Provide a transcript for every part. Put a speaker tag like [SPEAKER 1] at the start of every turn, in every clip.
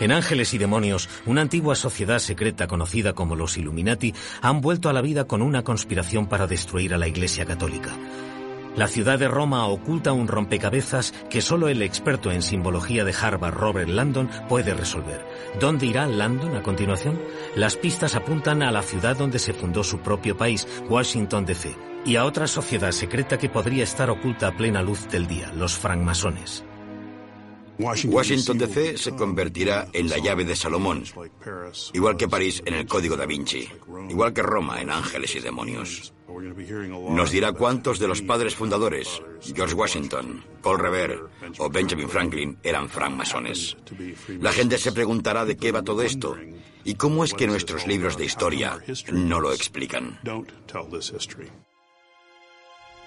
[SPEAKER 1] En Ángeles y Demonios, una antigua sociedad secreta conocida como los Illuminati han vuelto a la vida con una conspiración para destruir a la Iglesia Católica. La ciudad de Roma oculta un rompecabezas que solo el experto en simbología de Harvard, Robert Landon, puede resolver. ¿Dónde irá Landon a continuación? Las pistas apuntan a la ciudad donde se fundó su propio país, Washington DC, y a otra sociedad secreta que podría estar oculta a plena luz del día, los francmasones.
[SPEAKER 2] Washington DC se convertirá en la llave de Salomón, igual que París en el Código da Vinci, igual que Roma en Ángeles y Demonios. Nos dirá cuántos de los padres fundadores, George Washington, Paul Revere o Benjamin Franklin, eran francmasones. La gente se preguntará de qué va todo esto y cómo es que nuestros libros de historia no lo explican.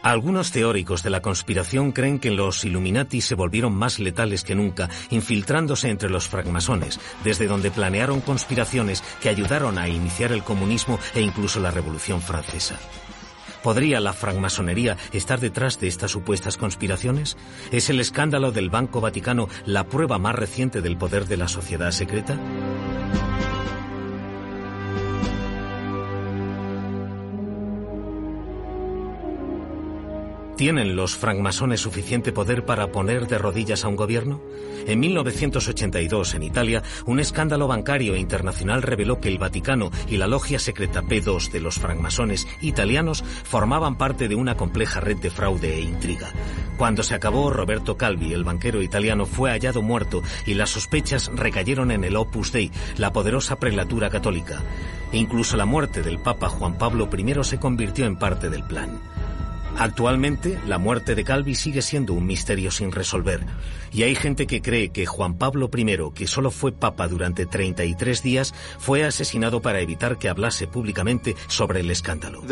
[SPEAKER 1] Algunos teóricos de la conspiración creen que los Illuminati se volvieron más letales que nunca, infiltrándose entre los francmasones, desde donde planearon conspiraciones que ayudaron a iniciar el comunismo e incluso la Revolución Francesa. ¿Podría la francmasonería estar detrás de estas supuestas conspiraciones? ¿Es el escándalo del Banco Vaticano la prueba más reciente del poder de la sociedad secreta? ¿Tienen los francmasones suficiente poder para poner de rodillas a un gobierno? En 1982, en Italia, un escándalo bancario internacional reveló que el Vaticano y la logia secreta P2 de los francmasones italianos formaban parte de una compleja red de fraude e intriga. Cuando se acabó, Roberto Calvi, el banquero italiano, fue hallado muerto y las sospechas recayeron en el Opus Dei, la poderosa prelatura católica. incluso la muerte del Papa Juan Pablo I se convirtió en parte del plan. Actualmente, la muerte de Calvi sigue siendo un misterio sin resolver, y hay gente que cree que Juan Pablo I, que solo fue papa durante 33 días, fue asesinado para evitar que hablase públicamente sobre el escándalo.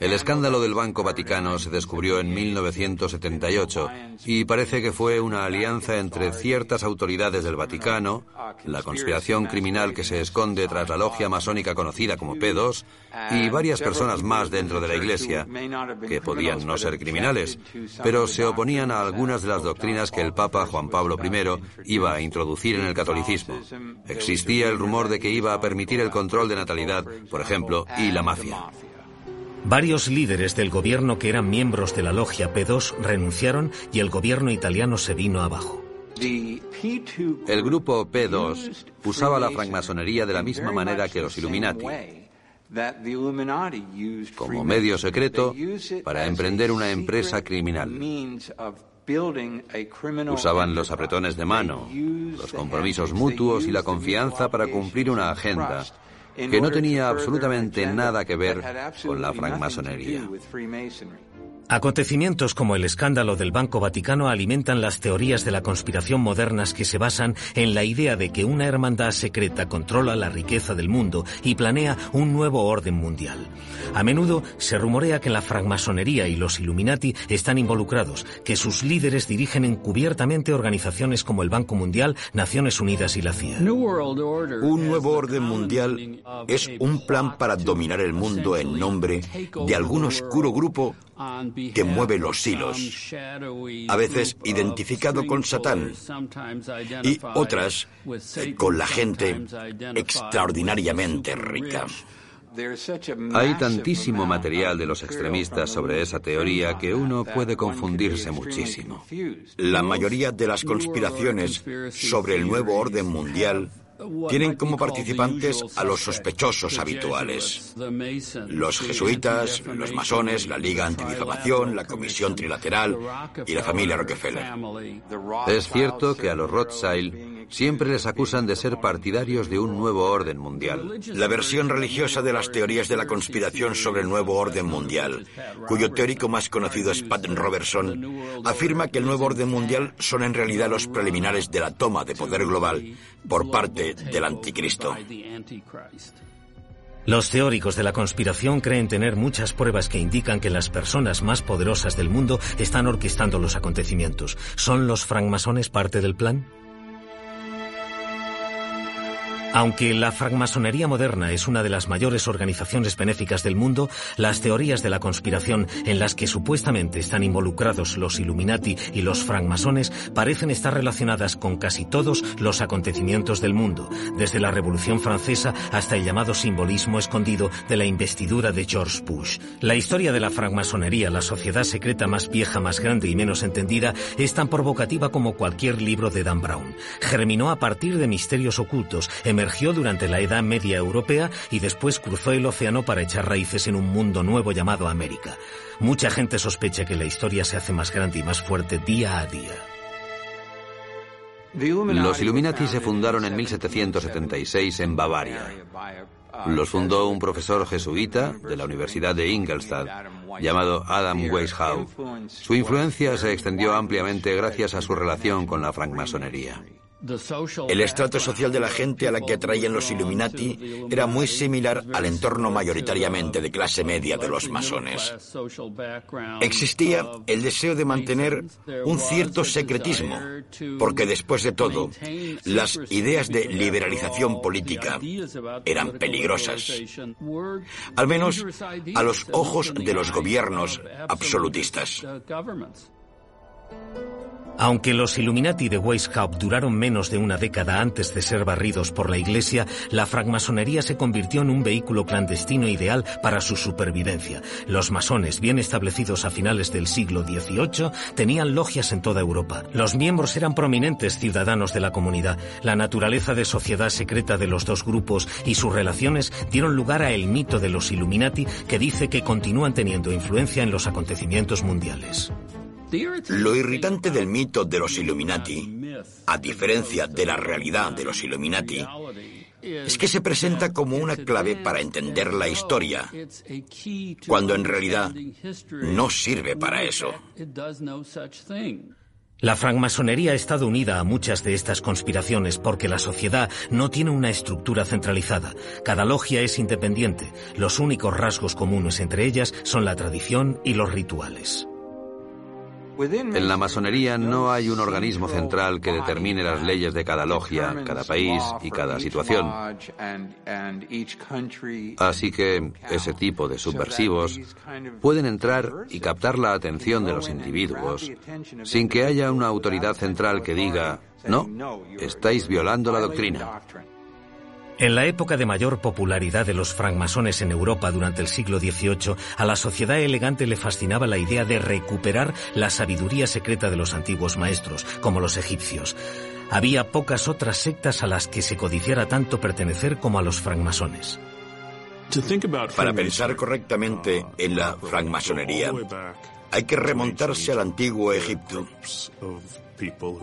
[SPEAKER 3] El escándalo del Banco Vaticano se descubrió en 1978 y parece que fue una alianza entre ciertas autoridades del Vaticano, la conspiración criminal que se esconde tras la logia masónica conocida como P2 y varias personas más dentro de la Iglesia que podían no ser criminales, pero se oponían a algunas de las doctrinas que el Papa Juan Pablo I iba a introducir en el catolicismo. Existía el rumor de que iba a permitir el control de natalidad, por ejemplo, y la mafia.
[SPEAKER 1] Varios líderes del gobierno que eran miembros de la logia P2 renunciaron y el gobierno italiano se vino abajo.
[SPEAKER 3] El grupo P2 usaba la francmasonería de la misma manera que los Illuminati como medio secreto para emprender una empresa criminal. Usaban los apretones de mano, los compromisos mutuos y la confianza para cumplir una agenda que no tenía absolutamente nada que ver con la francmasonería.
[SPEAKER 1] Acontecimientos como el escándalo del Banco Vaticano alimentan las teorías de la conspiración modernas que se basan en la idea de que una hermandad secreta controla la riqueza del mundo y planea un nuevo orden mundial. A menudo se rumorea que la francmasonería y los Illuminati están involucrados, que sus líderes dirigen encubiertamente organizaciones como el Banco Mundial, Naciones Unidas y la CIA.
[SPEAKER 2] Un nuevo orden mundial es un plan para dominar el mundo en nombre de algún oscuro grupo que mueve los hilos, a veces identificado con Satán y otras con la gente extraordinariamente rica.
[SPEAKER 3] Hay tantísimo material de los extremistas sobre esa teoría que uno puede confundirse muchísimo.
[SPEAKER 2] La mayoría de las conspiraciones sobre el nuevo orden mundial tienen como participantes a los sospechosos habituales. Los jesuitas, los masones, la Liga Antidifamación, la Comisión Trilateral y la familia Rockefeller.
[SPEAKER 3] Es cierto que a los Rothschild siempre les acusan de ser partidarios de un nuevo orden mundial.
[SPEAKER 2] La versión religiosa de las teorías de la conspiración sobre el nuevo orden mundial, cuyo teórico más conocido es Pat Robertson, afirma que el nuevo orden mundial son en realidad los preliminares de la toma de poder global por parte del anticristo.
[SPEAKER 1] Los teóricos de la conspiración creen tener muchas pruebas que indican que las personas más poderosas del mundo están orquestando los acontecimientos. ¿Son los francmasones parte del plan? Aunque la francmasonería moderna es una de las mayores organizaciones benéficas del mundo, las teorías de la conspiración en las que supuestamente están involucrados los Illuminati y los francmasones parecen estar relacionadas con casi todos los acontecimientos del mundo, desde la Revolución Francesa hasta el llamado simbolismo escondido de la investidura de George Bush. La historia de la francmasonería, la sociedad secreta más vieja, más grande y menos entendida, es tan provocativa como cualquier libro de Dan Brown. Germinó a partir de misterios ocultos, emergió durante la Edad Media Europea y después cruzó el océano para echar raíces en un mundo nuevo llamado América. Mucha gente sospecha que la historia se hace más grande y más fuerte día a día.
[SPEAKER 3] Los Illuminati se fundaron en 1776 en Bavaria. Los fundó un profesor jesuita de la Universidad de Ingolstadt llamado Adam Weishaupt. Su influencia se extendió ampliamente gracias a su relación con la francmasonería.
[SPEAKER 2] El estrato social de la gente a la que atraían los Illuminati era muy similar al entorno mayoritariamente de clase media de los masones. Existía el deseo de mantener un cierto secretismo, porque después de todo, las ideas de liberalización política eran peligrosas, al menos a los ojos de los gobiernos absolutistas.
[SPEAKER 1] Aunque los Illuminati de Weishaupt duraron menos de una década antes de ser barridos por la Iglesia, la francmasonería se convirtió en un vehículo clandestino ideal para su supervivencia. Los masones, bien establecidos a finales del siglo XVIII, tenían logias en toda Europa. Los miembros eran prominentes ciudadanos de la comunidad. La naturaleza de sociedad secreta de los dos grupos y sus relaciones dieron lugar a el mito de los Illuminati que dice que continúan teniendo influencia en los acontecimientos mundiales.
[SPEAKER 2] Lo irritante del mito de los Illuminati, a diferencia de la realidad de los Illuminati, es que se presenta como una clave para entender la historia, cuando en realidad no sirve para eso.
[SPEAKER 1] La francmasonería estado unida a muchas de estas conspiraciones porque la sociedad no tiene una estructura centralizada. Cada logia es independiente. Los únicos rasgos comunes entre ellas son la tradición y los rituales.
[SPEAKER 3] En la masonería no hay un organismo central que determine las leyes de cada logia, cada país y cada situación. Así que ese tipo de subversivos pueden entrar y captar la atención de los individuos sin que haya una autoridad central que diga, no, estáis violando la doctrina.
[SPEAKER 1] En la época de mayor popularidad de los francmasones en Europa durante el siglo XVIII, a la sociedad elegante le fascinaba la idea de recuperar la sabiduría secreta de los antiguos maestros, como los egipcios. Había pocas otras sectas a las que se codiciara tanto pertenecer como a los francmasones.
[SPEAKER 2] Para pensar correctamente en la francmasonería, hay que remontarse al antiguo Egipto.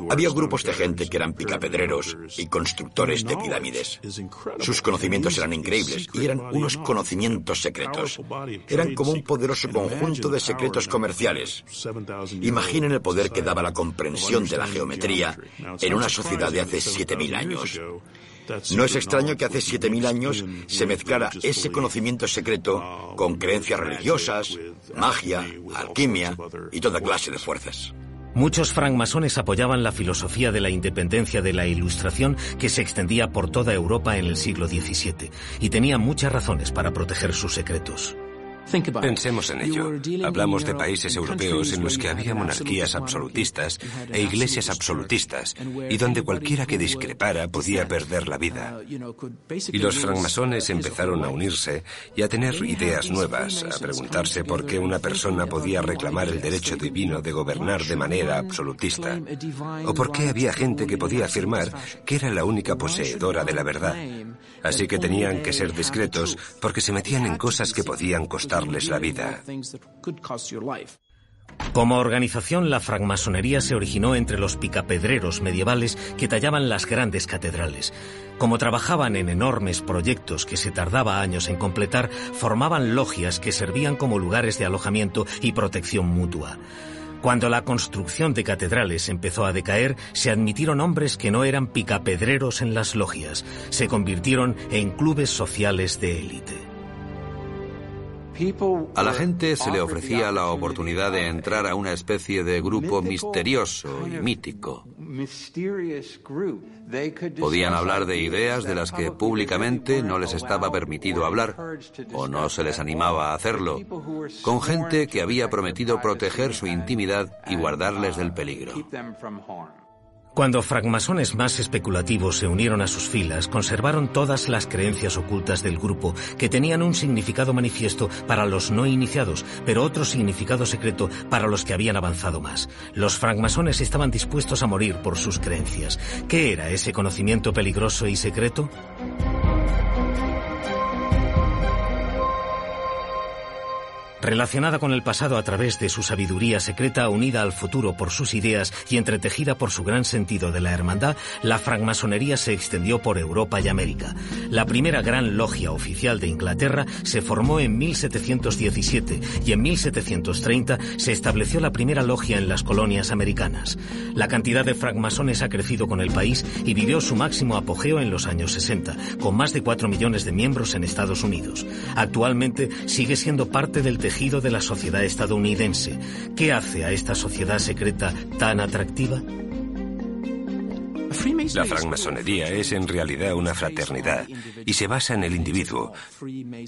[SPEAKER 2] Había grupos de gente que eran picapedreros y constructores de pirámides. Sus conocimientos eran increíbles y eran unos conocimientos secretos. Eran como un poderoso conjunto de secretos comerciales. Imaginen el poder que daba la comprensión de la geometría en una sociedad de hace 7.000 años. No es extraño que hace 7.000 años se mezclara ese conocimiento secreto con creencias religiosas, magia, alquimia y toda clase de fuerzas.
[SPEAKER 1] Muchos francmasones apoyaban la filosofía de la independencia de la Ilustración que se extendía por toda Europa en el siglo XVII y tenían muchas razones para proteger sus secretos.
[SPEAKER 4] Pensemos en ello. Hablamos de países europeos en los que había monarquías absolutistas e iglesias absolutistas, y donde cualquiera que discrepara podía perder la vida. Y los francmasones empezaron a unirse y a tener ideas nuevas, a preguntarse por qué una persona podía reclamar el derecho divino de gobernar de manera absolutista, o por qué había gente que podía afirmar que era la única poseedora de la verdad. Así que tenían que ser discretos porque se metían en cosas que podían costarles la vida.
[SPEAKER 1] Como organización, la francmasonería se originó entre los picapedreros medievales que tallaban las grandes catedrales. Como trabajaban en enormes proyectos que se tardaba años en completar, formaban logias que servían como lugares de alojamiento y protección mutua. Cuando la construcción de catedrales empezó a decaer, se admitieron hombres que no eran picapedreros en las logias. Se convirtieron en clubes sociales de élite.
[SPEAKER 3] A la gente se le ofrecía la oportunidad de entrar a una especie de grupo misterioso y mítico. Podían hablar de ideas de las que públicamente no les estaba permitido hablar o no se les animaba a hacerlo, con gente que había prometido proteger su intimidad y guardarles del peligro.
[SPEAKER 1] Cuando francmasones más especulativos se unieron a sus filas, conservaron todas las creencias ocultas del grupo, que tenían un significado manifiesto para los no iniciados, pero otro significado secreto para los que habían avanzado más. Los francmasones estaban dispuestos a morir por sus creencias. ¿Qué era ese conocimiento peligroso y secreto? Relacionada con el pasado a través de su sabiduría secreta, unida al futuro por sus ideas y entretejida por su gran sentido de la hermandad, la francmasonería se extendió por Europa y América. La primera gran logia oficial de Inglaterra se formó en 1717 y en 1730 se estableció la primera logia en las colonias americanas. La cantidad de francmasones ha crecido con el país y vivió su máximo apogeo en los años 60, con más de 4 millones de miembros en Estados Unidos. Actualmente sigue siendo parte del tejido de la sociedad estadounidense. ¿Qué hace a esta sociedad secreta tan atractiva?
[SPEAKER 4] La francmasonería es en realidad una fraternidad y se basa en el individuo.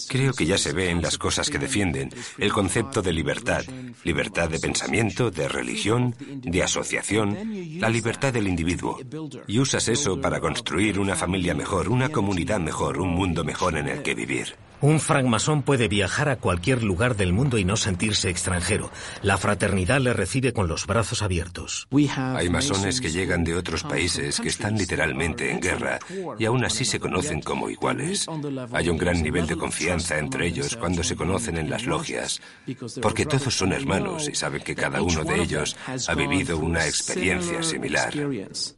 [SPEAKER 4] Creo que ya se ve en las cosas que defienden el concepto de libertad, libertad de pensamiento, de religión, de asociación, la libertad del individuo. Y usas eso para construir una familia mejor, una comunidad mejor, un mundo mejor en el que vivir.
[SPEAKER 1] Un francmasón puede viajar a cualquier lugar del mundo y no sentirse extranjero. La fraternidad le recibe con los brazos abiertos.
[SPEAKER 4] Hay masones que llegan de otros países que están literalmente en guerra y aún así se conocen como iguales. Hay un gran nivel de confianza entre ellos cuando se conocen en las logias, porque todos son hermanos y saben que cada uno de ellos ha vivido una experiencia similar.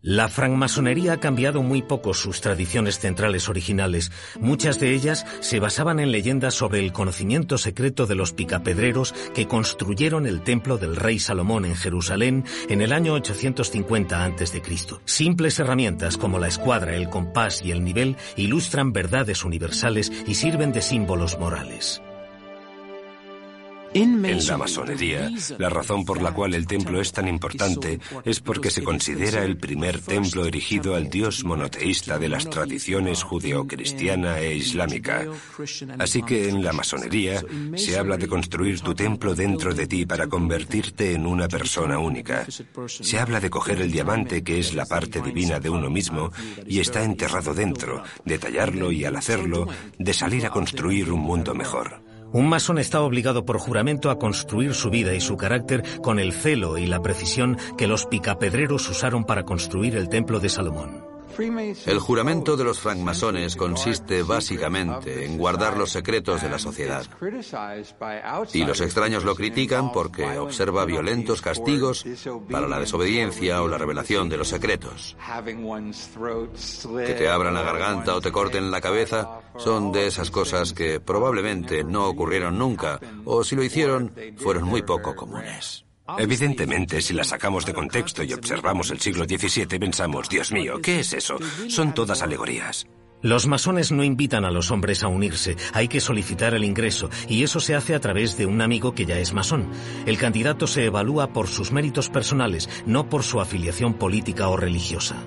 [SPEAKER 1] La francmasonería ha cambiado muy poco sus tradiciones centrales originales. Muchas de ellas se basaban en leyendas sobre el conocimiento secreto de los picapedreros que construyeron el templo del rey Salomón en Jerusalén en el año 850 a.C. Simples herramientas como la escuadra, el compás y el nivel ilustran verdades universales y sirven de símbolos morales.
[SPEAKER 4] En la masonería, la razón por la cual el templo es tan importante es porque se considera el primer templo erigido al dios monoteísta de las tradiciones judeocristiana e islámica. Así que en la masonería se habla de construir tu templo dentro de ti para convertirte en una persona única. Se habla de coger el diamante que es la parte divina de uno mismo y está enterrado dentro, de tallarlo y al hacerlo, de salir a construir un mundo mejor.
[SPEAKER 1] Un masón está obligado por juramento a construir su vida y su carácter con el celo y la precisión que los picapedreros usaron para construir el templo de Salomón.
[SPEAKER 3] El juramento de los francmasones consiste básicamente en guardar los secretos de la sociedad. Y los extraños lo critican porque observa violentos castigos para la desobediencia o la revelación de los secretos. Que te abran la garganta o te corten la cabeza son de esas cosas que probablemente no ocurrieron nunca o si lo hicieron fueron muy poco comunes.
[SPEAKER 4] Evidentemente, si la sacamos de contexto y observamos el siglo XVII, pensamos, Dios mío, ¿qué es eso? Son todas alegorías.
[SPEAKER 1] Los masones no invitan a los hombres a unirse, hay que solicitar el ingreso, y eso se hace a través de un amigo que ya es masón. El candidato se evalúa por sus méritos personales, no por su afiliación política o religiosa.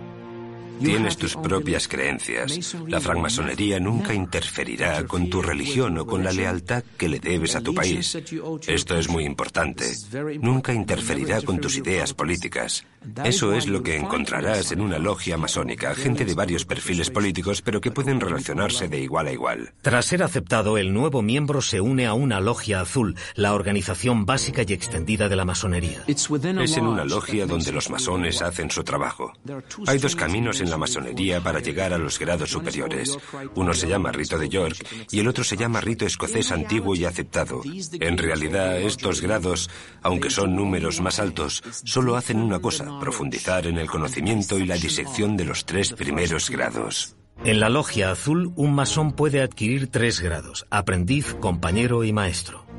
[SPEAKER 4] Tienes tus propias creencias. La francmasonería nunca interferirá con tu religión o con la lealtad que le debes a tu país. Esto es muy importante. Nunca interferirá con tus ideas políticas. Eso es lo que encontrarás en una logia masónica, gente de varios perfiles políticos, pero que pueden relacionarse de igual a igual.
[SPEAKER 1] Tras ser aceptado, el nuevo miembro se une a una logia azul, la organización básica y extendida de la masonería.
[SPEAKER 4] Es en una logia donde los masones hacen su trabajo. Hay dos caminos en la masonería para llegar a los grados superiores. Uno se llama rito de York y el otro se llama rito escocés antiguo y aceptado. En realidad, estos grados, aunque son números más altos, solo hacen una cosa, profundizar en el conocimiento y la disección de los tres primeros grados.
[SPEAKER 1] En la logia azul, un masón puede adquirir tres grados, aprendiz, compañero y maestro.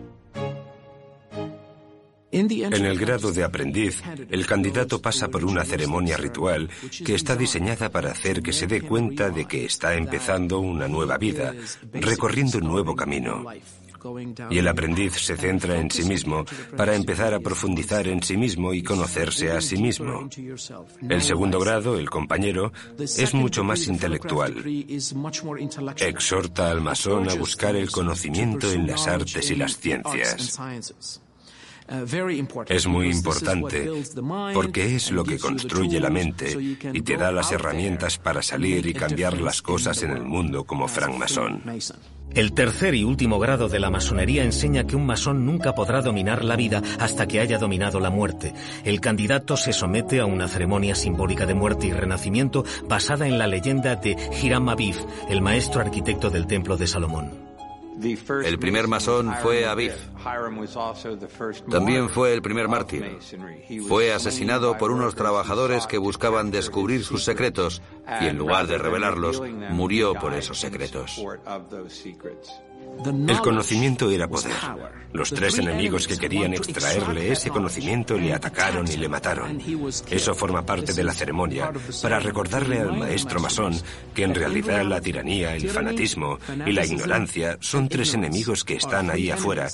[SPEAKER 4] En el grado de aprendiz, el candidato pasa por una ceremonia ritual que está diseñada para hacer que se dé cuenta de que está empezando una nueva vida, recorriendo un nuevo camino. Y el aprendiz se centra en sí mismo para empezar a profundizar en sí mismo y conocerse a sí mismo. El segundo grado, el compañero, es mucho más intelectual. Exhorta al masón a buscar el conocimiento en las artes y las ciencias. Es muy importante porque es lo que construye la mente y te da las herramientas para salir y cambiar las cosas en el mundo como francmasón.
[SPEAKER 1] El tercer y último grado de la masonería enseña que un masón nunca podrá dominar la vida hasta que haya dominado la muerte. El candidato se somete a una ceremonia simbólica de muerte y renacimiento basada en la leyenda de Hiram Abiv, el maestro arquitecto del Templo de Salomón.
[SPEAKER 3] El primer masón fue Aviv. También fue el primer mártir. Fue asesinado por unos trabajadores que buscaban descubrir sus secretos y en lugar de revelarlos, murió por esos secretos.
[SPEAKER 4] El conocimiento era poder. Los tres enemigos que querían extraerle ese conocimiento le atacaron y le mataron. Eso forma parte de la ceremonia para recordarle al maestro masón que en realidad la tiranía, el fanatismo y la ignorancia son tres enemigos que están ahí afuera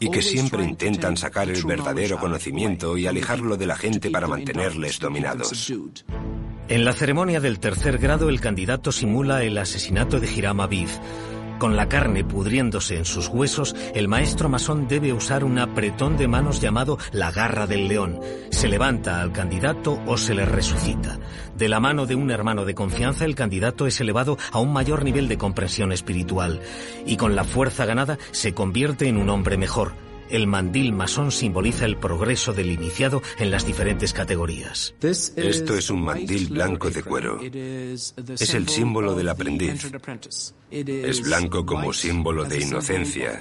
[SPEAKER 4] y que siempre intentan sacar el verdadero conocimiento y alejarlo de la gente para mantenerles dominados.
[SPEAKER 1] En la ceremonia del tercer grado el candidato simula el asesinato de Hiram Aviv con la carne pudriéndose en sus huesos, el maestro masón debe usar un apretón de manos llamado la garra del león. Se levanta al candidato o se le resucita. De la mano de un hermano de confianza, el candidato es elevado a un mayor nivel de comprensión espiritual y con la fuerza ganada se convierte en un hombre mejor el mandil masón simboliza el progreso del iniciado en las diferentes categorías.
[SPEAKER 4] Esto es un mandil blanco de cuero. Es el símbolo del aprendiz. Es blanco como símbolo de inocencia.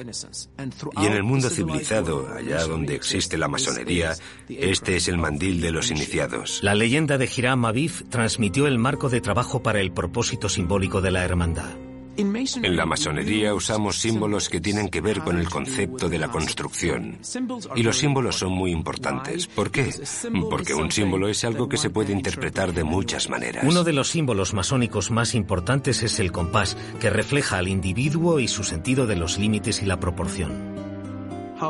[SPEAKER 4] Y en el mundo civilizado, allá donde existe la masonería, este es el mandil de los iniciados.
[SPEAKER 1] La leyenda de Hiram Aviv transmitió el marco de trabajo para el propósito simbólico de la hermandad.
[SPEAKER 4] En la masonería usamos símbolos que tienen que ver con el concepto de la construcción. Y los símbolos son muy importantes. ¿Por qué? Porque un símbolo es algo que se puede interpretar de muchas maneras.
[SPEAKER 1] Uno de los símbolos masónicos más importantes es el compás, que refleja al individuo y su sentido de los límites y la proporción.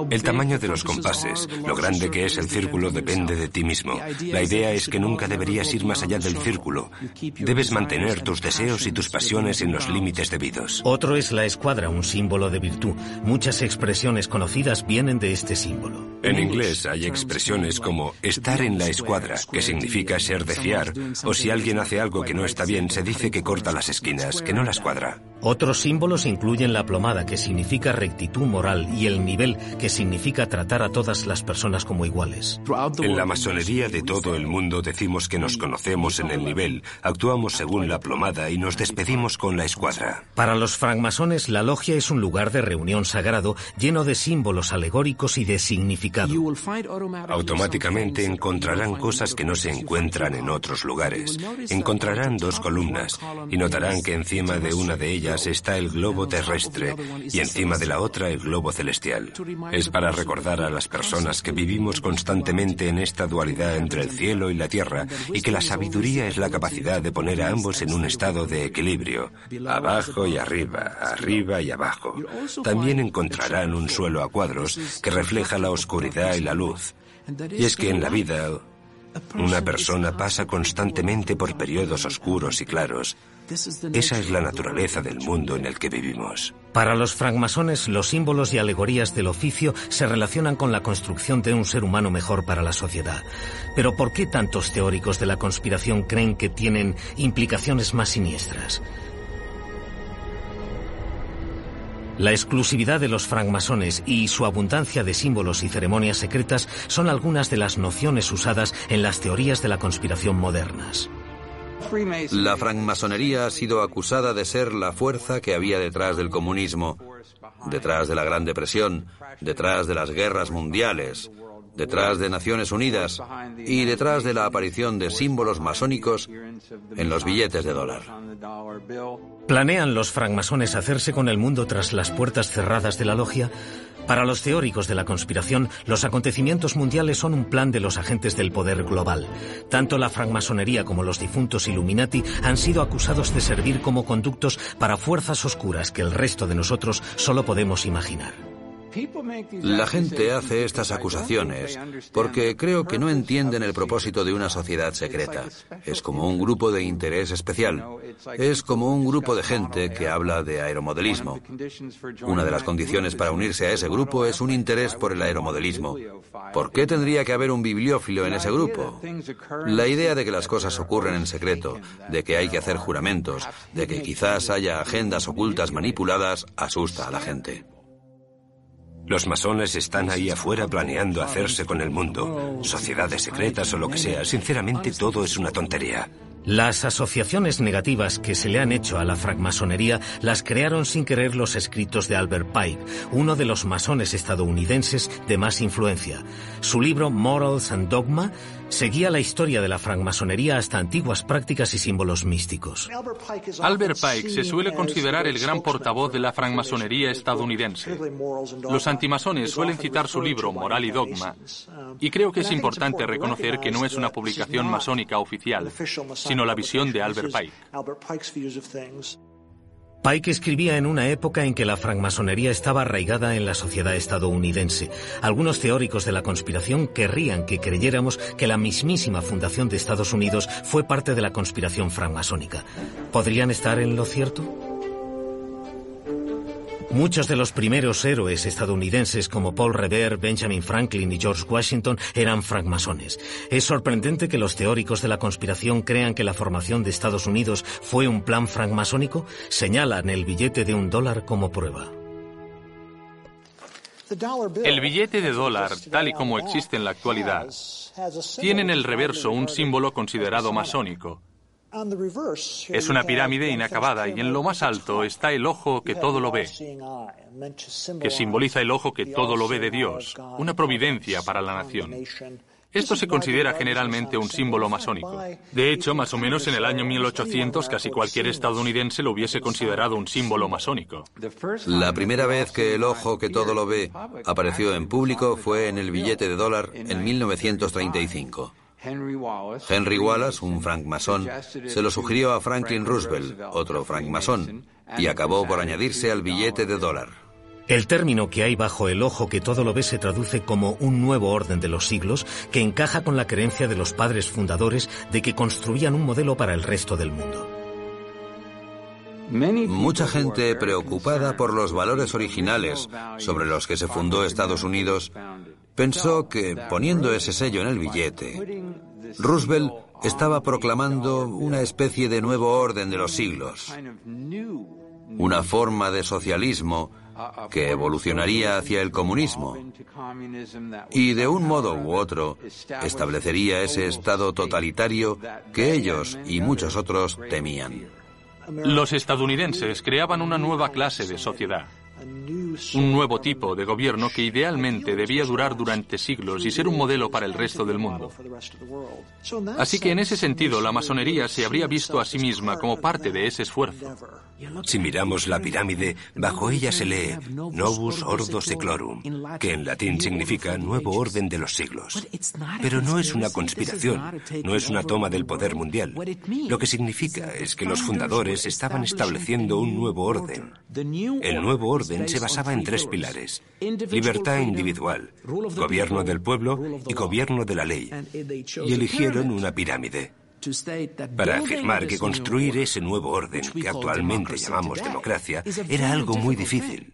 [SPEAKER 4] El tamaño de los compases, lo grande que es el círculo depende de ti mismo. La idea es que nunca deberías ir más allá del círculo. Debes mantener tus deseos y tus pasiones en los límites debidos.
[SPEAKER 1] Otro es la escuadra, un símbolo de virtud. Muchas expresiones conocidas vienen de este símbolo.
[SPEAKER 4] En inglés hay expresiones como estar en la escuadra, que significa ser de fiar, o si alguien hace algo que no está bien, se dice que corta las esquinas, que no las cuadra.
[SPEAKER 1] Otros símbolos incluyen la plomada, que significa rectitud moral, y el nivel, que significa tratar a todas las personas como iguales.
[SPEAKER 4] En la masonería de todo el mundo decimos que nos conocemos en el nivel, actuamos según la plomada y nos despedimos con la escuadra.
[SPEAKER 1] Para los francmasones, la logia es un lugar de reunión sagrado lleno de símbolos alegóricos y de significado.
[SPEAKER 4] Automáticamente encontrarán cosas que no se encuentran en otros lugares. Encontrarán dos columnas y notarán que encima de una de ellas está el globo terrestre y encima de la otra el globo celestial. Es para recordar a las personas que vivimos constantemente en esta dualidad entre el cielo y la tierra y que la sabiduría es la capacidad de poner a ambos en un estado de equilibrio, abajo y arriba, arriba y abajo. También encontrarán un suelo a cuadros que refleja la oscuridad y la luz. Y es que en la vida una persona pasa constantemente por periodos oscuros y claros, esa es la naturaleza del mundo en el que vivimos.
[SPEAKER 1] Para los francmasones, los símbolos y alegorías del oficio se relacionan con la construcción de un ser humano mejor para la sociedad. Pero ¿por qué tantos teóricos de la conspiración creen que tienen implicaciones más siniestras? La exclusividad de los francmasones y su abundancia de símbolos y ceremonias secretas son algunas de las nociones usadas en las teorías de la conspiración modernas.
[SPEAKER 3] La francmasonería ha sido acusada de ser la fuerza que había detrás del comunismo, detrás de la Gran Depresión, detrás de las guerras mundiales, detrás de Naciones Unidas y detrás de la aparición de símbolos masónicos en los billetes de dólar.
[SPEAKER 1] ¿Planean los francmasones hacerse con el mundo tras las puertas cerradas de la logia? Para los teóricos de la conspiración, los acontecimientos mundiales son un plan de los agentes del poder global. Tanto la francmasonería como los difuntos Illuminati han sido acusados de servir como conductos para fuerzas oscuras que el resto de nosotros solo podemos imaginar.
[SPEAKER 3] La gente hace estas acusaciones porque creo que no entienden el propósito de una sociedad secreta. Es como un grupo de interés especial. Es como un grupo de gente que habla de aeromodelismo. Una de las condiciones para unirse a ese grupo es un interés por el aeromodelismo. ¿Por qué tendría que haber un bibliófilo en ese grupo? La idea de que las cosas ocurren en secreto, de que hay que hacer juramentos, de que quizás haya agendas ocultas manipuladas, asusta a la gente.
[SPEAKER 4] Los masones están ahí afuera planeando hacerse con el mundo, sociedades secretas o lo que sea. Sinceramente, todo es una tontería.
[SPEAKER 1] Las asociaciones negativas que se le han hecho a la francmasonería las crearon sin querer los escritos de Albert Pike, uno de los masones estadounidenses de más influencia. Su libro Morals and Dogma seguía la historia de la francmasonería hasta antiguas prácticas y símbolos místicos.
[SPEAKER 5] Albert Pike se suele considerar el gran portavoz de la francmasonería estadounidense. Los antimasones suelen citar su libro Moral y Dogma, y creo que es importante reconocer que no es una publicación masónica oficial, sino la visión de Albert Pike.
[SPEAKER 1] Pike escribía en una época en que la francmasonería estaba arraigada en la sociedad estadounidense. Algunos teóricos de la conspiración querrían que creyéramos que la mismísima fundación de Estados Unidos fue parte de la conspiración francmasónica. ¿Podrían estar en lo cierto? Muchos de los primeros héroes estadounidenses como Paul Revere, Benjamin Franklin y George Washington eran francmasones. Es sorprendente que los teóricos de la conspiración crean que la formación de Estados Unidos fue un plan francmasónico. Señalan el billete de un dólar como prueba.
[SPEAKER 5] El billete de dólar, tal y como existe en la actualidad, tiene en el reverso un símbolo considerado masónico, es una pirámide inacabada y en lo más alto está el ojo que todo lo ve, que simboliza el ojo que todo lo ve de Dios, una providencia para la nación. Esto se considera generalmente un símbolo masónico. De hecho, más o menos en el año 1800 casi cualquier estadounidense lo hubiese considerado un símbolo masónico.
[SPEAKER 3] La primera vez que el ojo que todo lo ve apareció en público fue en el billete de dólar en 1935. Henry Wallace, un francmasón, se lo sugirió a Franklin Roosevelt, otro francmasón, y acabó por añadirse al billete de dólar.
[SPEAKER 1] El término que hay bajo el ojo que todo lo ve se traduce como un nuevo orden de los siglos que encaja con la creencia de los padres fundadores de que construían un modelo para el resto del mundo.
[SPEAKER 3] Mucha gente preocupada por los valores originales sobre los que se fundó Estados Unidos pensó que poniendo ese sello en el billete, Roosevelt estaba proclamando una especie de nuevo orden de los siglos, una forma de socialismo que evolucionaría hacia el comunismo. Y de un modo u otro establecería ese estado totalitario que ellos y muchos otros temían.
[SPEAKER 5] Los estadounidenses creaban una nueva clase de sociedad un nuevo tipo de gobierno que idealmente debía durar durante siglos y ser un modelo para el resto del mundo. Así que en ese sentido la masonería se habría visto a sí misma como parte de ese esfuerzo.
[SPEAKER 4] Si miramos la pirámide, bajo ella se lee Novus Ordo Seclorum, que en latín significa nuevo orden de los siglos. Pero no es una conspiración, no es una toma del poder mundial. Lo que significa es que los fundadores estaban estableciendo un nuevo orden. El nuevo orden se basaba en tres pilares. Libertad individual, gobierno del pueblo y gobierno de la ley. Y eligieron una pirámide para afirmar que construir ese nuevo orden que actualmente llamamos democracia era algo muy difícil.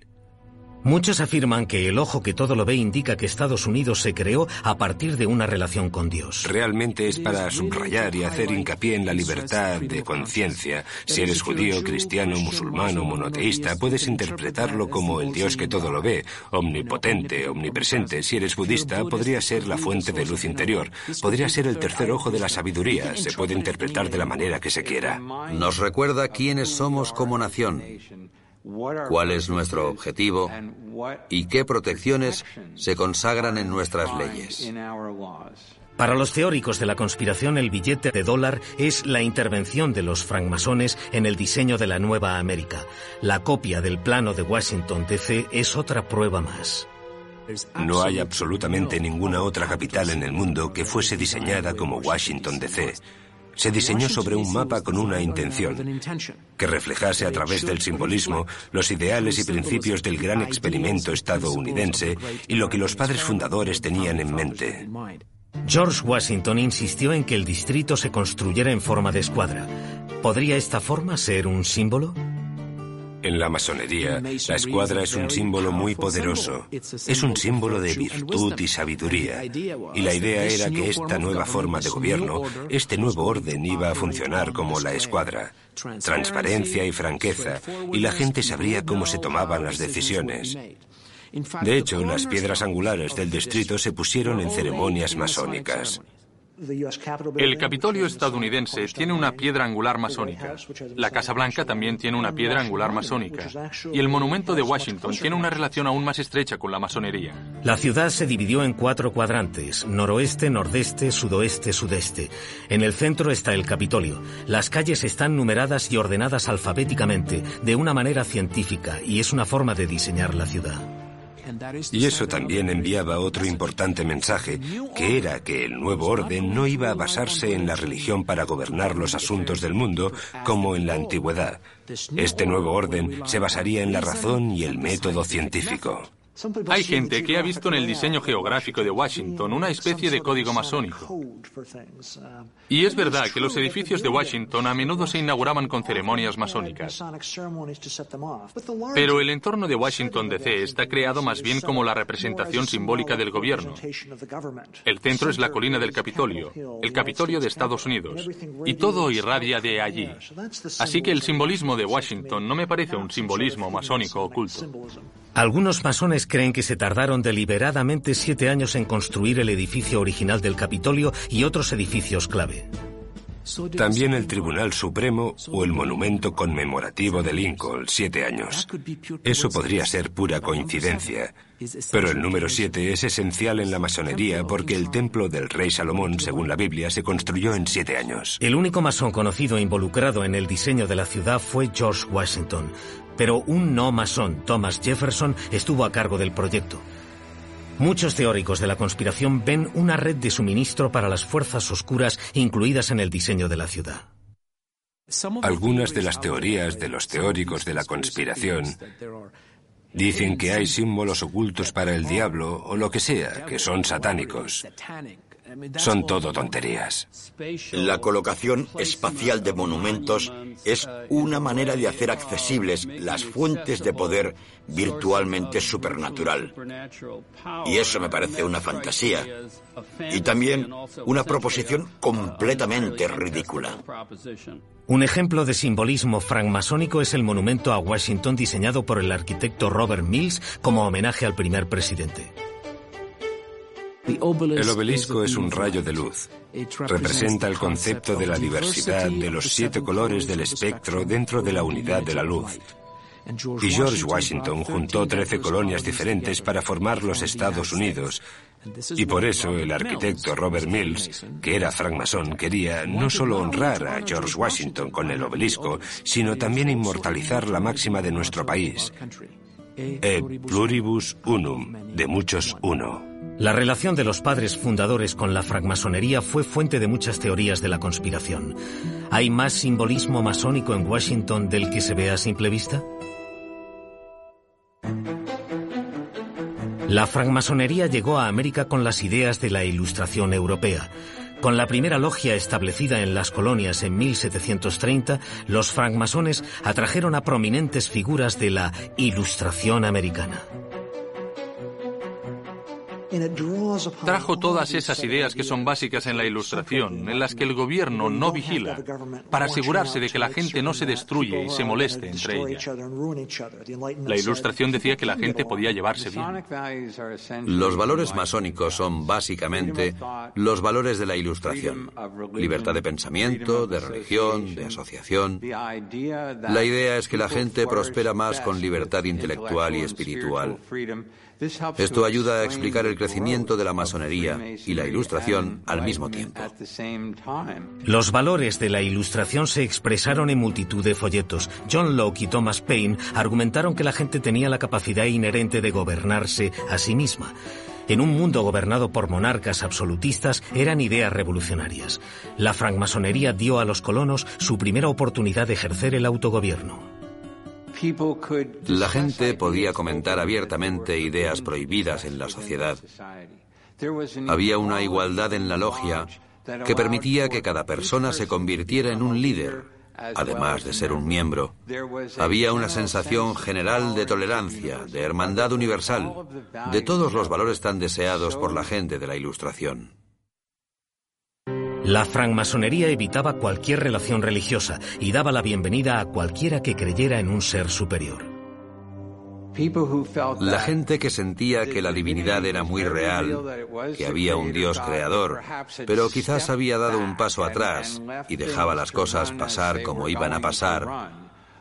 [SPEAKER 1] Muchos afirman que el ojo que todo lo ve indica que Estados Unidos se creó a partir de una relación con Dios.
[SPEAKER 4] Realmente es para subrayar y hacer hincapié en la libertad de conciencia. Si eres judío, cristiano, musulmán o monoteísta, puedes interpretarlo como el Dios que todo lo ve, omnipotente, omnipresente. Si eres budista, podría ser la fuente de luz interior. Podría ser el tercer ojo de la sabiduría. Se puede interpretar de la manera que se quiera.
[SPEAKER 3] Nos recuerda quiénes somos como nación cuál es nuestro objetivo y qué protecciones se consagran en nuestras leyes.
[SPEAKER 1] Para los teóricos de la conspiración, el billete de dólar es la intervención de los francmasones en el diseño de la nueva América. La copia del plano de Washington DC es otra prueba más.
[SPEAKER 4] No hay absolutamente ninguna otra capital en el mundo que fuese diseñada como Washington DC. Se diseñó sobre un mapa con una intención, que reflejase a través del simbolismo los ideales y principios del gran experimento estadounidense y lo que los padres fundadores tenían en mente.
[SPEAKER 1] George Washington insistió en que el distrito se construyera en forma de escuadra. ¿Podría esta forma ser un símbolo?
[SPEAKER 4] En la masonería, la escuadra es un símbolo muy poderoso. Es un símbolo de virtud y sabiduría. Y la idea era que esta nueva forma de gobierno, este nuevo orden iba a funcionar como la escuadra. Transparencia y franqueza, y la gente sabría cómo se tomaban las decisiones. De hecho, las piedras angulares del distrito se pusieron en ceremonias masónicas.
[SPEAKER 5] El Capitolio estadounidense tiene una piedra angular masónica. La Casa Blanca también tiene una piedra angular masónica. Y el monumento de Washington tiene una relación aún más estrecha con la masonería.
[SPEAKER 1] La ciudad se dividió en cuatro cuadrantes, noroeste, nordeste, sudoeste, sudeste. En el centro está el Capitolio. Las calles están numeradas y ordenadas alfabéticamente, de una manera científica, y es una forma de diseñar la ciudad.
[SPEAKER 4] Y eso también enviaba otro importante mensaje, que era que el nuevo orden no iba a basarse en la religión para gobernar los asuntos del mundo como en la antigüedad. Este nuevo orden se basaría en la razón y el método científico.
[SPEAKER 5] Hay gente que ha visto en el diseño geográfico de Washington una especie de código masónico. Y es verdad que los edificios de Washington a menudo se inauguraban con ceremonias masónicas. Pero el entorno de Washington DC está creado más bien como la representación simbólica del gobierno. El centro es la colina del Capitolio, el Capitolio de Estados Unidos, y todo irradia de allí. Así que el simbolismo de Washington no me parece un simbolismo masónico oculto.
[SPEAKER 1] Algunos masones creen que se tardaron deliberadamente siete años en construir el edificio original del Capitolio y otros edificios clave.
[SPEAKER 4] También el Tribunal Supremo o el monumento conmemorativo de Lincoln, siete años. Eso podría ser pura coincidencia. Pero el número siete es esencial en la masonería porque el templo del rey Salomón, según la Biblia, se construyó en siete años.
[SPEAKER 1] El único masón conocido involucrado en el diseño de la ciudad fue George Washington, pero un no masón, Thomas Jefferson, estuvo a cargo del proyecto. Muchos teóricos de la conspiración ven una red de suministro para las fuerzas oscuras incluidas en el diseño de la ciudad.
[SPEAKER 4] Algunas de las teorías de los teóricos de la conspiración dicen que hay símbolos ocultos para el diablo o lo que sea, que son satánicos. Son todo tonterías.
[SPEAKER 2] La colocación espacial de monumentos es una manera de hacer accesibles las fuentes de poder virtualmente supernatural. Y eso me parece una fantasía. Y también una proposición completamente ridícula.
[SPEAKER 1] Un ejemplo de simbolismo francmasónico es el monumento a Washington diseñado por el arquitecto Robert Mills como homenaje al primer presidente.
[SPEAKER 4] El obelisco es un rayo de luz. Representa el concepto de la diversidad de los siete colores del espectro dentro de la unidad de la luz. Y George Washington juntó trece colonias diferentes para formar los Estados Unidos. Y por eso el arquitecto Robert Mills, que era francmasón, quería no solo honrar a George Washington con el obelisco, sino también inmortalizar la máxima de nuestro país. E pluribus unum, de muchos uno.
[SPEAKER 1] La relación de los padres fundadores con la francmasonería fue fuente de muchas teorías de la conspiración. ¿Hay más simbolismo masónico en Washington del que se ve a simple vista? La francmasonería llegó a América con las ideas de la Ilustración europea. Con la primera logia establecida en las colonias en 1730, los francmasones atrajeron a prominentes figuras de la Ilustración americana.
[SPEAKER 5] Trajo todas esas ideas que son básicas en la ilustración, en las que el gobierno no vigila, para asegurarse de que la gente no se destruye y se moleste entre ellas. La ilustración decía que la gente podía llevarse bien.
[SPEAKER 3] Los valores masónicos son básicamente los valores de la ilustración. Libertad de pensamiento, de religión, de asociación. La idea es que la gente prospera más con libertad intelectual y espiritual. Esto ayuda a explicar el crecimiento de la masonería y la ilustración al mismo tiempo.
[SPEAKER 1] Los valores de la ilustración se expresaron en multitud de folletos. John Locke y Thomas Paine argumentaron que la gente tenía la capacidad inherente de gobernarse a sí misma. En un mundo gobernado por monarcas absolutistas eran ideas revolucionarias. La francmasonería dio a los colonos su primera oportunidad de ejercer el autogobierno.
[SPEAKER 3] La gente podía comentar abiertamente ideas prohibidas en la sociedad. Había una igualdad en la logia que permitía que cada persona se convirtiera en un líder, además de ser un miembro. Había una sensación general de tolerancia, de hermandad universal, de todos los valores tan deseados por la gente de la Ilustración.
[SPEAKER 1] La francmasonería evitaba cualquier relación religiosa y daba la bienvenida a cualquiera que creyera en un ser superior.
[SPEAKER 3] La gente que sentía que la divinidad era muy real, que había un Dios creador, pero quizás había dado un paso atrás y dejaba las cosas pasar como iban a pasar,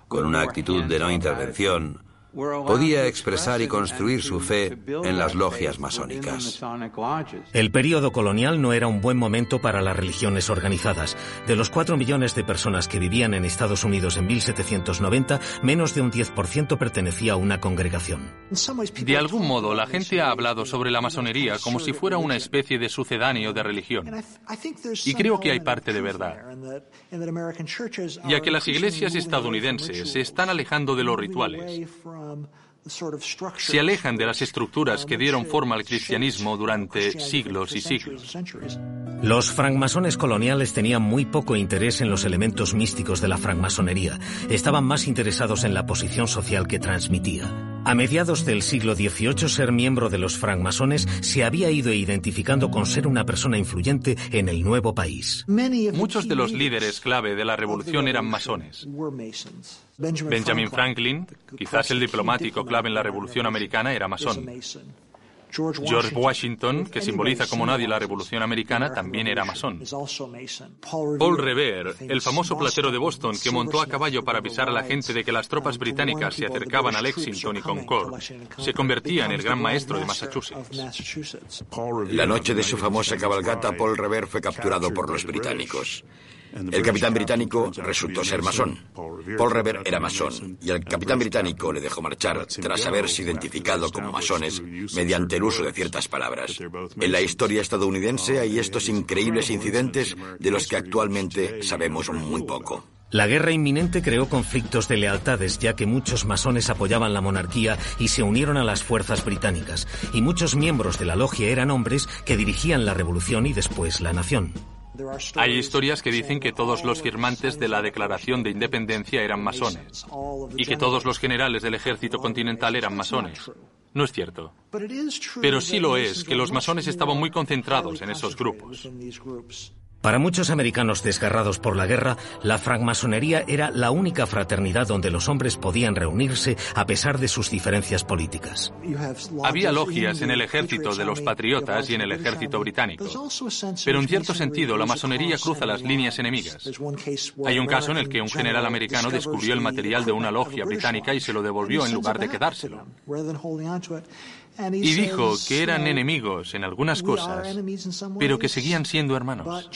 [SPEAKER 3] con una actitud de no intervención, podía expresar y construir su fe en las logias masónicas.
[SPEAKER 1] El período colonial no era un buen momento para las religiones organizadas. De los cuatro millones de personas que vivían en Estados Unidos en 1790, menos de un 10% pertenecía a una congregación.
[SPEAKER 5] De algún modo, la gente ha hablado sobre la masonería como si fuera una especie de sucedáneo de religión. Y creo que hay parte de verdad. Ya que las iglesias estadounidenses se están alejando de los rituales se alejan de las estructuras que dieron forma al cristianismo durante siglos y siglos.
[SPEAKER 1] Los francmasones coloniales tenían muy poco interés en los elementos místicos de la francmasonería. Estaban más interesados en la posición social que transmitía. A mediados del siglo XVIII, ser miembro de los francmasones se había ido identificando con ser una persona influyente en el nuevo país.
[SPEAKER 5] Muchos de los líderes clave de la revolución eran masones. Benjamin Franklin, quizás el diplomático clave en la Revolución Americana, era masón. George Washington, que simboliza como nadie la Revolución Americana, también era masón. Paul Revere, el famoso platero de Boston que montó a caballo para avisar a la gente de que las tropas británicas se acercaban a Lexington y Concord, se convertía en el gran maestro de Massachusetts.
[SPEAKER 2] La noche de su famosa cabalgata, Paul Revere fue capturado por los británicos. El capitán británico resultó ser masón. Paul Revere era masón y el capitán británico le dejó marchar tras haberse identificado como masones mediante el uso de ciertas palabras. En la historia estadounidense hay estos increíbles incidentes de los que actualmente sabemos muy poco.
[SPEAKER 1] La guerra inminente creó conflictos de lealtades, ya que muchos masones apoyaban la monarquía y se unieron a las fuerzas británicas, y muchos miembros de la logia eran hombres que dirigían la revolución y después la nación.
[SPEAKER 5] Hay historias que dicen que todos los firmantes de la Declaración de Independencia eran masones y que todos los generales del ejército continental eran masones. No es cierto. Pero sí lo es que los masones estaban muy concentrados en esos grupos.
[SPEAKER 1] Para muchos americanos desgarrados por la guerra, la francmasonería era la única fraternidad donde los hombres podían reunirse a pesar de sus diferencias políticas.
[SPEAKER 5] Había logias en el ejército de los patriotas y en el ejército británico. Pero en cierto sentido, la masonería cruza las líneas enemigas. Hay un caso en el que un general americano descubrió el material de una logia británica y se lo devolvió en lugar de quedárselo y dijo que eran enemigos en algunas cosas, pero que seguían siendo hermanos.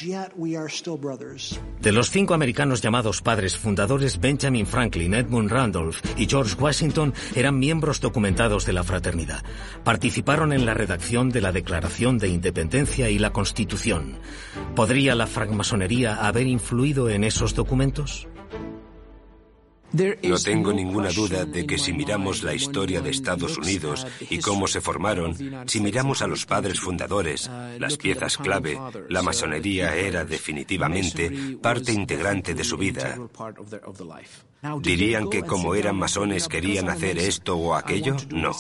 [SPEAKER 1] De los cinco americanos llamados padres fundadores, Benjamin Franklin, Edmund Randolph y George Washington eran miembros documentados de la fraternidad. Participaron en la redacción de la Declaración de Independencia y la Constitución. ¿Podría la francmasonería haber influido en esos documentos?
[SPEAKER 4] No tengo ninguna duda de que si miramos la historia de Estados Unidos y cómo se formaron, si miramos a los padres fundadores, las piezas clave, la masonería era definitivamente parte integrante de su vida. ¿Dirían que como eran masones querían hacer esto o aquello? No.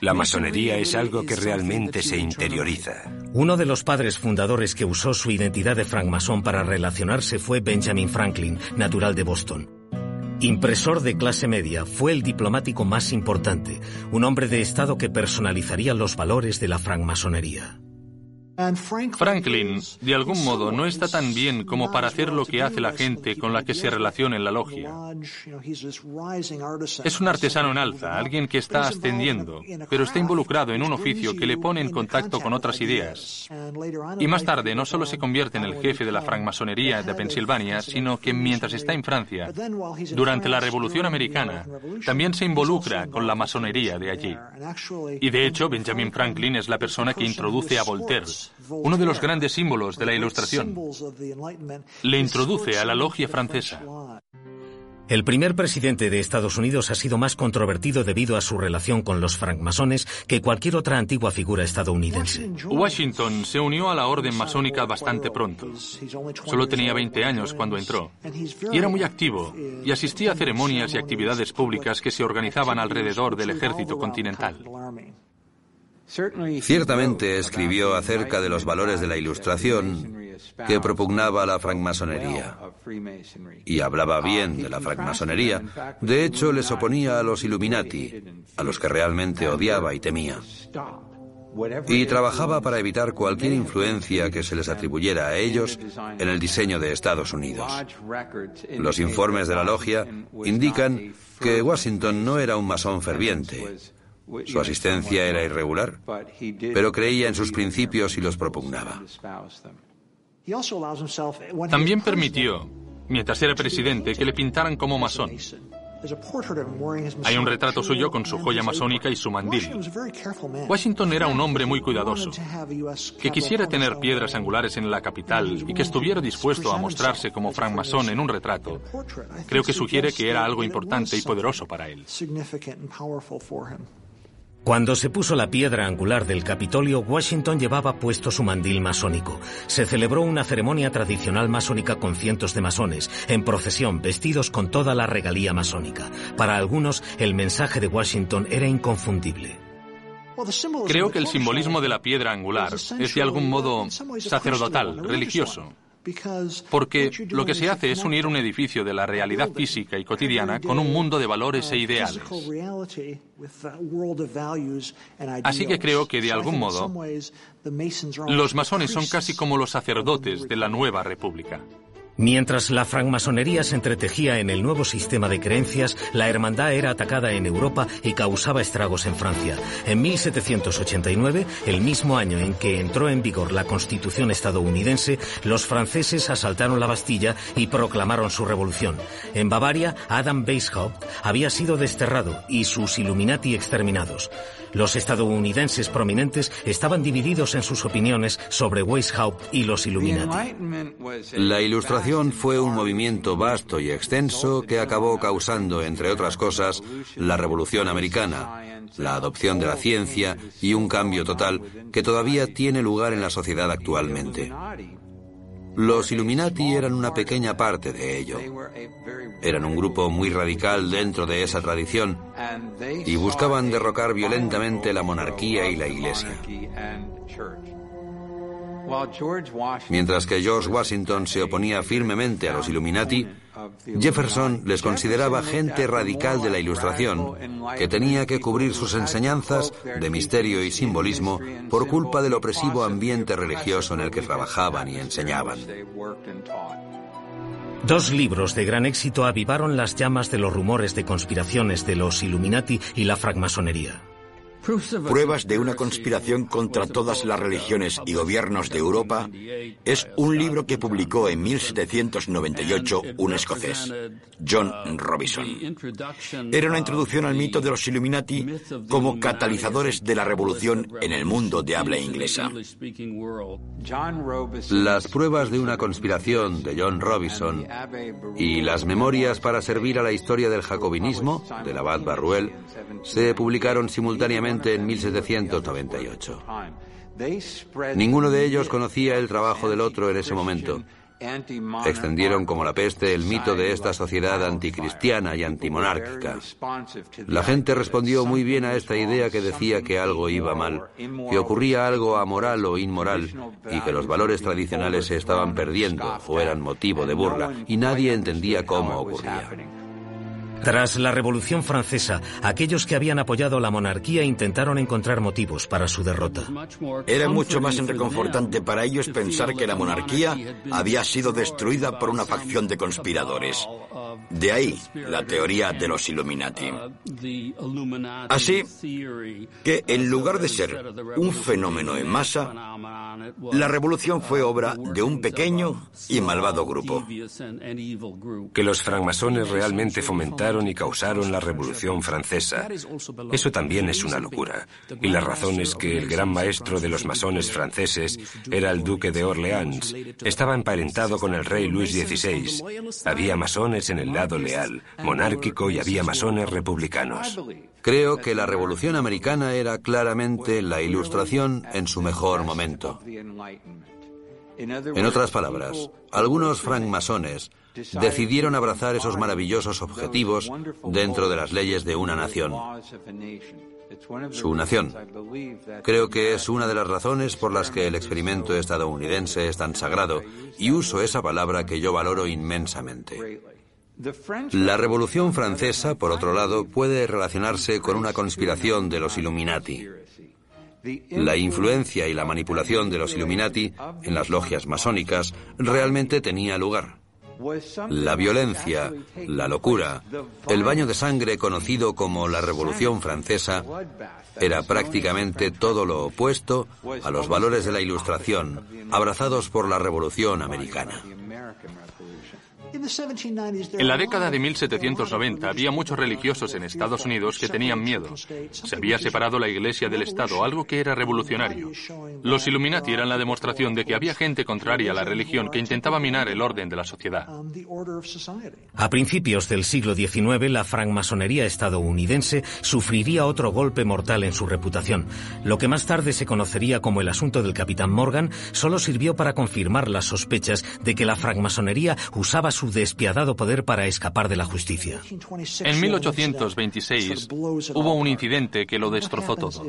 [SPEAKER 4] La masonería es algo que realmente se interioriza.
[SPEAKER 1] Uno de los padres fundadores que usó su identidad de francmasón para relacionarse fue Benjamin Franklin, natural de Boston. Impresor de clase media, fue el diplomático más importante, un hombre de Estado que personalizaría los valores de la francmasonería.
[SPEAKER 5] Franklin, de algún modo, no está tan bien como para hacer lo que hace la gente con la que se relaciona en la logia. Es un artesano en alza, alguien que está ascendiendo, pero está involucrado en un oficio que le pone en contacto con otras ideas. Y más tarde no solo se convierte en el jefe de la francmasonería de Pensilvania, sino que mientras está en Francia, durante la Revolución Americana, también se involucra con la masonería de allí. Y de hecho, Benjamin Franklin es la persona que introduce a Voltaire uno de los grandes símbolos de la Ilustración. Le introduce a la logia francesa.
[SPEAKER 1] El primer presidente de Estados Unidos ha sido más controvertido debido a su relación con los francmasones que cualquier otra antigua figura estadounidense.
[SPEAKER 5] Washington se unió a la orden masónica bastante pronto. Solo tenía 20 años cuando entró. Y era muy activo y asistía a ceremonias y actividades públicas que se organizaban alrededor del ejército continental.
[SPEAKER 3] Ciertamente escribió acerca de los valores de la Ilustración que propugnaba la francmasonería. Y hablaba bien de la francmasonería. De hecho, les oponía a los Illuminati, a los que realmente odiaba y temía. Y trabajaba para evitar cualquier influencia que se les atribuyera a ellos en el diseño de Estados Unidos. Los informes de la logia indican que Washington no era un masón ferviente, su asistencia era irregular, pero creía en sus principios y los propugnaba.
[SPEAKER 5] También permitió, mientras era presidente, que le pintaran como masón. Hay un retrato suyo con su joya masónica y su mandil. Washington era un hombre muy cuidadoso, que quisiera tener piedras angulares en la capital y que estuviera dispuesto a mostrarse como francmasón en un retrato. Creo que sugiere que era algo importante y poderoso para él.
[SPEAKER 1] Cuando se puso la piedra angular del Capitolio, Washington llevaba puesto su mandil masónico. Se celebró una ceremonia tradicional masónica con cientos de masones, en procesión, vestidos con toda la regalía masónica. Para algunos, el mensaje de Washington era inconfundible.
[SPEAKER 5] Creo que el simbolismo de la piedra angular es de algún modo sacerdotal, religioso. Porque lo que se hace es unir un edificio de la realidad física y cotidiana con un mundo de valores e ideales. Así que creo que, de algún modo, los masones son casi como los sacerdotes de la nueva república.
[SPEAKER 1] Mientras la francmasonería se entretejía en el nuevo sistema de creencias, la hermandad era atacada en Europa y causaba estragos en Francia. En 1789, el mismo año en que entró en vigor la Constitución estadounidense, los franceses asaltaron la Bastilla y proclamaron su revolución. En Bavaria, Adam Weishaupt había sido desterrado y sus Illuminati exterminados. Los estadounidenses prominentes estaban divididos en sus opiniones sobre Weishaupt y los Illuminati.
[SPEAKER 3] La ilustración fue un movimiento vasto y extenso que acabó causando, entre otras cosas, la Revolución Americana, la adopción de la ciencia y un cambio total que todavía tiene lugar en la sociedad actualmente. Los Illuminati eran una pequeña parte de ello. Eran un grupo muy radical dentro de esa tradición y buscaban derrocar violentamente la monarquía y la iglesia. Mientras que George Washington se oponía firmemente a los Illuminati, Jefferson les consideraba gente radical de la Ilustración que tenía que cubrir sus enseñanzas de misterio y simbolismo por culpa del opresivo ambiente religioso en el que trabajaban y enseñaban.
[SPEAKER 1] Dos libros de gran éxito avivaron las llamas de los rumores de conspiraciones de los Illuminati y la francmasonería.
[SPEAKER 2] Pruebas de una conspiración contra todas las religiones y gobiernos de Europa es un libro que publicó en 1798 un escocés, John Robinson. Era una introducción al mito de los Illuminati como catalizadores de la revolución en el mundo de habla inglesa.
[SPEAKER 3] Las pruebas de una conspiración de John Robinson y las memorias para servir a la historia del jacobinismo del abad Barruel se publicaron simultáneamente en 1798. Ninguno de ellos conocía el trabajo del otro en ese momento. Extendieron como la peste el mito de esta sociedad anticristiana y antimonárquica. La gente respondió muy bien a esta idea que decía que algo iba mal, que ocurría algo amoral o inmoral y que los valores tradicionales se estaban perdiendo o eran motivo de burla y nadie entendía cómo ocurría.
[SPEAKER 1] Tras la Revolución Francesa, aquellos que habían apoyado la monarquía intentaron encontrar motivos para su derrota.
[SPEAKER 2] Era mucho más reconfortante para ellos pensar que la monarquía había sido destruida por una facción de conspiradores. De ahí la teoría de los Illuminati. Así que en lugar de ser un fenómeno en masa, la revolución fue obra de un pequeño y malvado grupo.
[SPEAKER 4] Que los francmasones realmente fomentaron y causaron la revolución francesa. Eso también es una locura. Y la razón es que el gran maestro de los masones franceses era el duque de Orleans. Estaba emparentado con el rey Luis XVI. Había masones en el lado leal, monárquico y había masones republicanos.
[SPEAKER 3] Creo que la Revolución Americana era claramente la ilustración en su mejor momento. En otras palabras, algunos francmasones decidieron abrazar esos maravillosos objetivos dentro de las leyes de una nación. Su nación. Creo que es una de las razones por las que el experimento estadounidense es tan sagrado y uso esa palabra que yo valoro inmensamente. La Revolución Francesa, por otro lado, puede relacionarse con una conspiración de los Illuminati. La influencia y la manipulación de los Illuminati en las logias masónicas realmente tenía lugar. La violencia, la locura, el baño de sangre conocido como la Revolución Francesa era prácticamente todo lo opuesto a los valores de la Ilustración abrazados por la Revolución Americana.
[SPEAKER 5] En la década de 1790 había muchos religiosos en Estados Unidos que tenían miedo. Se había separado la Iglesia del Estado, algo que era revolucionario. Los Illuminati eran la demostración de que había gente contraria a la religión que intentaba minar el orden de la sociedad.
[SPEAKER 1] A principios del siglo XIX, la francmasonería estadounidense sufriría otro golpe mortal en su reputación. Lo que más tarde se conocería como el asunto del capitán Morgan solo sirvió para confirmar las sospechas de que la francmasonería usaba su despiadado poder para escapar de la justicia.
[SPEAKER 5] En 1826 hubo un incidente que lo destrozó todo.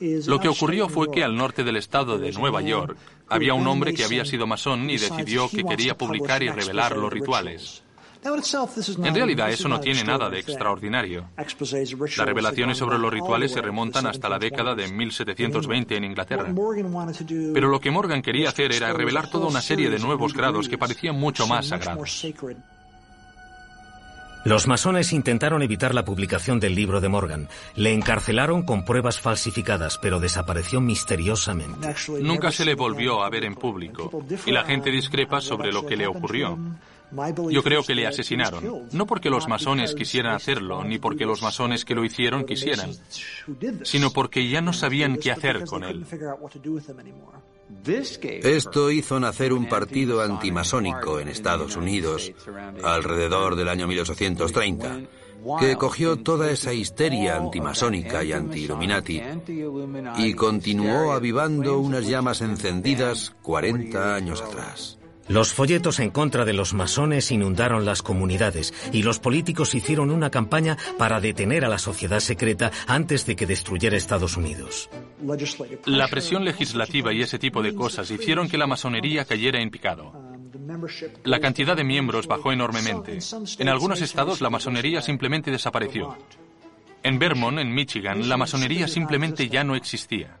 [SPEAKER 5] Lo que ocurrió fue que al norte del estado de Nueva York había un hombre que había sido masón y decidió que quería publicar y revelar los rituales. En realidad eso no tiene nada de extraordinario. Las revelaciones sobre los rituales se remontan hasta la década de 1720 en Inglaterra. Pero lo que Morgan quería hacer era revelar toda una serie de nuevos grados que parecían mucho más sagrados.
[SPEAKER 1] Los masones intentaron evitar la publicación del libro de Morgan. Le encarcelaron con pruebas falsificadas, pero desapareció misteriosamente.
[SPEAKER 5] Nunca se le volvió a ver en público y la gente discrepa sobre lo que le ocurrió. Yo creo que le asesinaron, no porque los masones quisieran hacerlo, ni porque los masones que lo hicieron quisieran, sino porque ya no sabían qué hacer con él.
[SPEAKER 3] Esto hizo nacer un partido antimasónico en Estados Unidos alrededor del año 1830 que cogió toda esa histeria antimasónica y anti-Illuminati y continuó avivando unas llamas encendidas 40 años atrás.
[SPEAKER 1] Los folletos en contra de los masones inundaron las comunidades y los políticos hicieron una campaña para detener a la sociedad secreta antes de que destruyera Estados Unidos.
[SPEAKER 5] La presión legislativa y ese tipo de cosas hicieron que la masonería cayera en picado. La cantidad de miembros bajó enormemente. En algunos estados la masonería simplemente desapareció. En Vermont, en Michigan, la masonería simplemente ya no existía.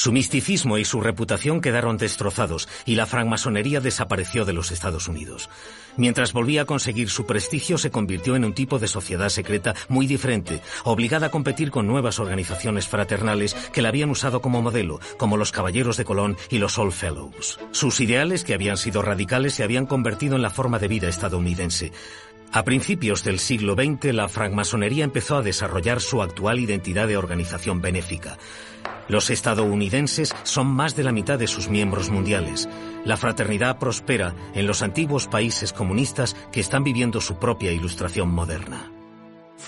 [SPEAKER 1] Su misticismo y su reputación quedaron destrozados y la francmasonería desapareció de los Estados Unidos. Mientras volvía a conseguir su prestigio, se convirtió en un tipo de sociedad secreta muy diferente, obligada a competir con nuevas organizaciones fraternales que la habían usado como modelo, como los Caballeros de Colón y los All Fellows. Sus ideales, que habían sido radicales, se habían convertido en la forma de vida estadounidense. A principios del siglo XX, la francmasonería empezó a desarrollar su actual identidad de organización benéfica. Los estadounidenses son más de la mitad de sus miembros mundiales. La fraternidad prospera en los antiguos países comunistas que están viviendo su propia ilustración moderna.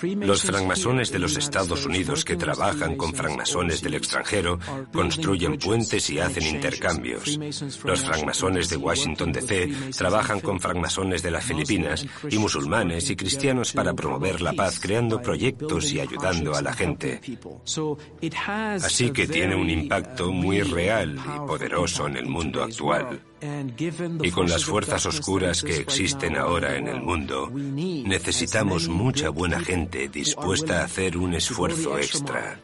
[SPEAKER 4] Los francmasones de los Estados Unidos que trabajan con francmasones del extranjero construyen puentes y hacen intercambios. Los francmasones de Washington DC trabajan con francmasones de las Filipinas y musulmanes y cristianos para promover la paz creando proyectos y ayudando a la gente. Así que tiene un impacto muy real y poderoso en el mundo actual. Y con las fuerzas oscuras que existen ahora en el mundo, necesitamos mucha buena gente dispuesta a hacer un esfuerzo extra.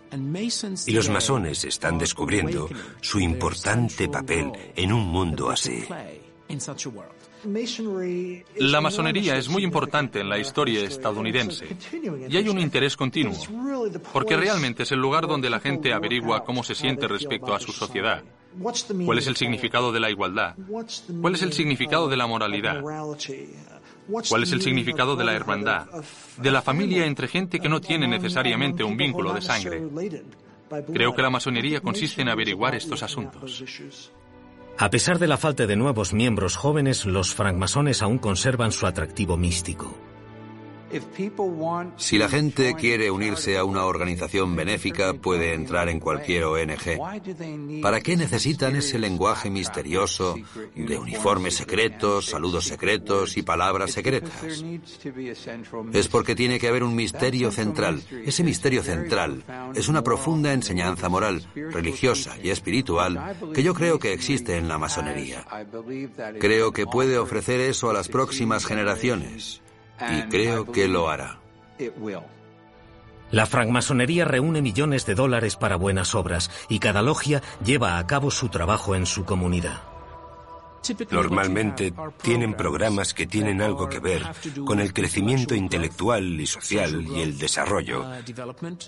[SPEAKER 4] Y los masones están descubriendo su importante papel en un mundo así.
[SPEAKER 5] La masonería es muy importante en la historia estadounidense y hay un interés continuo, porque realmente es el lugar donde la gente averigua cómo se siente respecto a su sociedad ¿Cuál es el significado de la igualdad? ¿Cuál es el significado de la moralidad? ¿Cuál es el significado de la hermandad? De la familia entre gente que no tiene necesariamente un vínculo de sangre. Creo que la masonería consiste en averiguar estos asuntos.
[SPEAKER 1] A pesar de la falta de nuevos miembros jóvenes, los francmasones aún conservan su atractivo místico.
[SPEAKER 3] Si la gente quiere unirse a una organización benéfica, puede entrar en cualquier ONG. ¿Para qué necesitan ese lenguaje misterioso de uniformes secretos, saludos secretos y palabras secretas? Es porque tiene que haber un misterio central. Ese misterio central es una profunda enseñanza moral, religiosa y espiritual que yo creo que existe en la masonería. Creo que puede ofrecer eso a las próximas generaciones y creo que lo hará.
[SPEAKER 1] La francmasonería reúne millones de dólares para buenas obras y cada logia lleva a cabo su trabajo en su comunidad.
[SPEAKER 4] Normalmente tienen programas que tienen algo que ver con el crecimiento intelectual y social y el desarrollo,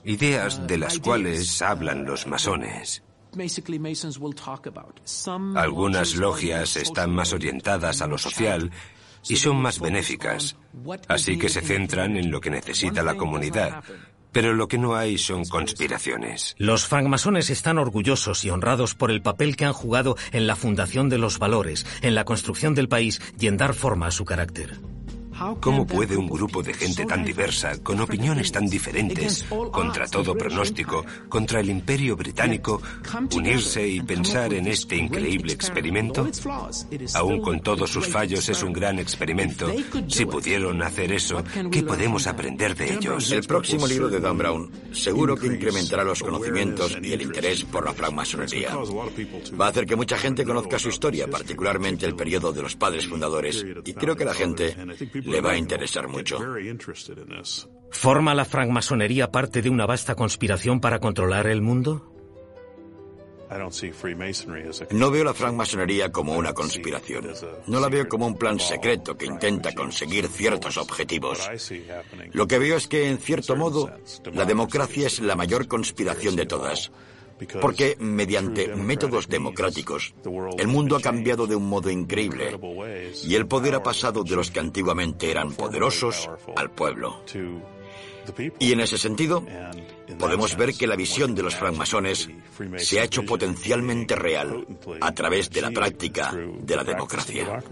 [SPEAKER 4] ideas de las cuales hablan los masones. Algunas logias están más orientadas a lo social y son más benéficas, así que se centran en lo que necesita la comunidad. Pero lo que no hay son conspiraciones.
[SPEAKER 1] Los francmasones están orgullosos y honrados por el papel que han jugado en la fundación de los valores, en la construcción del país y en dar forma a su carácter.
[SPEAKER 4] ¿Cómo puede un grupo de gente tan diversa, con opiniones tan diferentes, contra todo pronóstico, contra el imperio británico, unirse y pensar en este increíble experimento? Aún con todos sus fallos es un gran experimento. Si pudieron hacer eso, ¿qué podemos aprender de ellos?
[SPEAKER 2] El próximo libro de Dan Brown seguro que incrementará los conocimientos y el interés por la francmasonería. Va a hacer que mucha gente conozca su historia, particularmente el periodo de los padres fundadores, y creo que la gente le va a interesar mucho.
[SPEAKER 1] ¿Forma la francmasonería parte de una vasta conspiración para controlar el mundo?
[SPEAKER 2] No veo la francmasonería como una conspiración. No la veo como un plan secreto que intenta conseguir ciertos objetivos. Lo que veo es que, en cierto modo, la democracia es la mayor conspiración de todas. Porque mediante métodos democráticos, el mundo ha cambiado de un modo increíble y el poder ha pasado de los que antiguamente eran poderosos al pueblo. Y en ese sentido, podemos ver que la visión de los francmasones se ha hecho potencialmente real a través de la práctica de la democracia.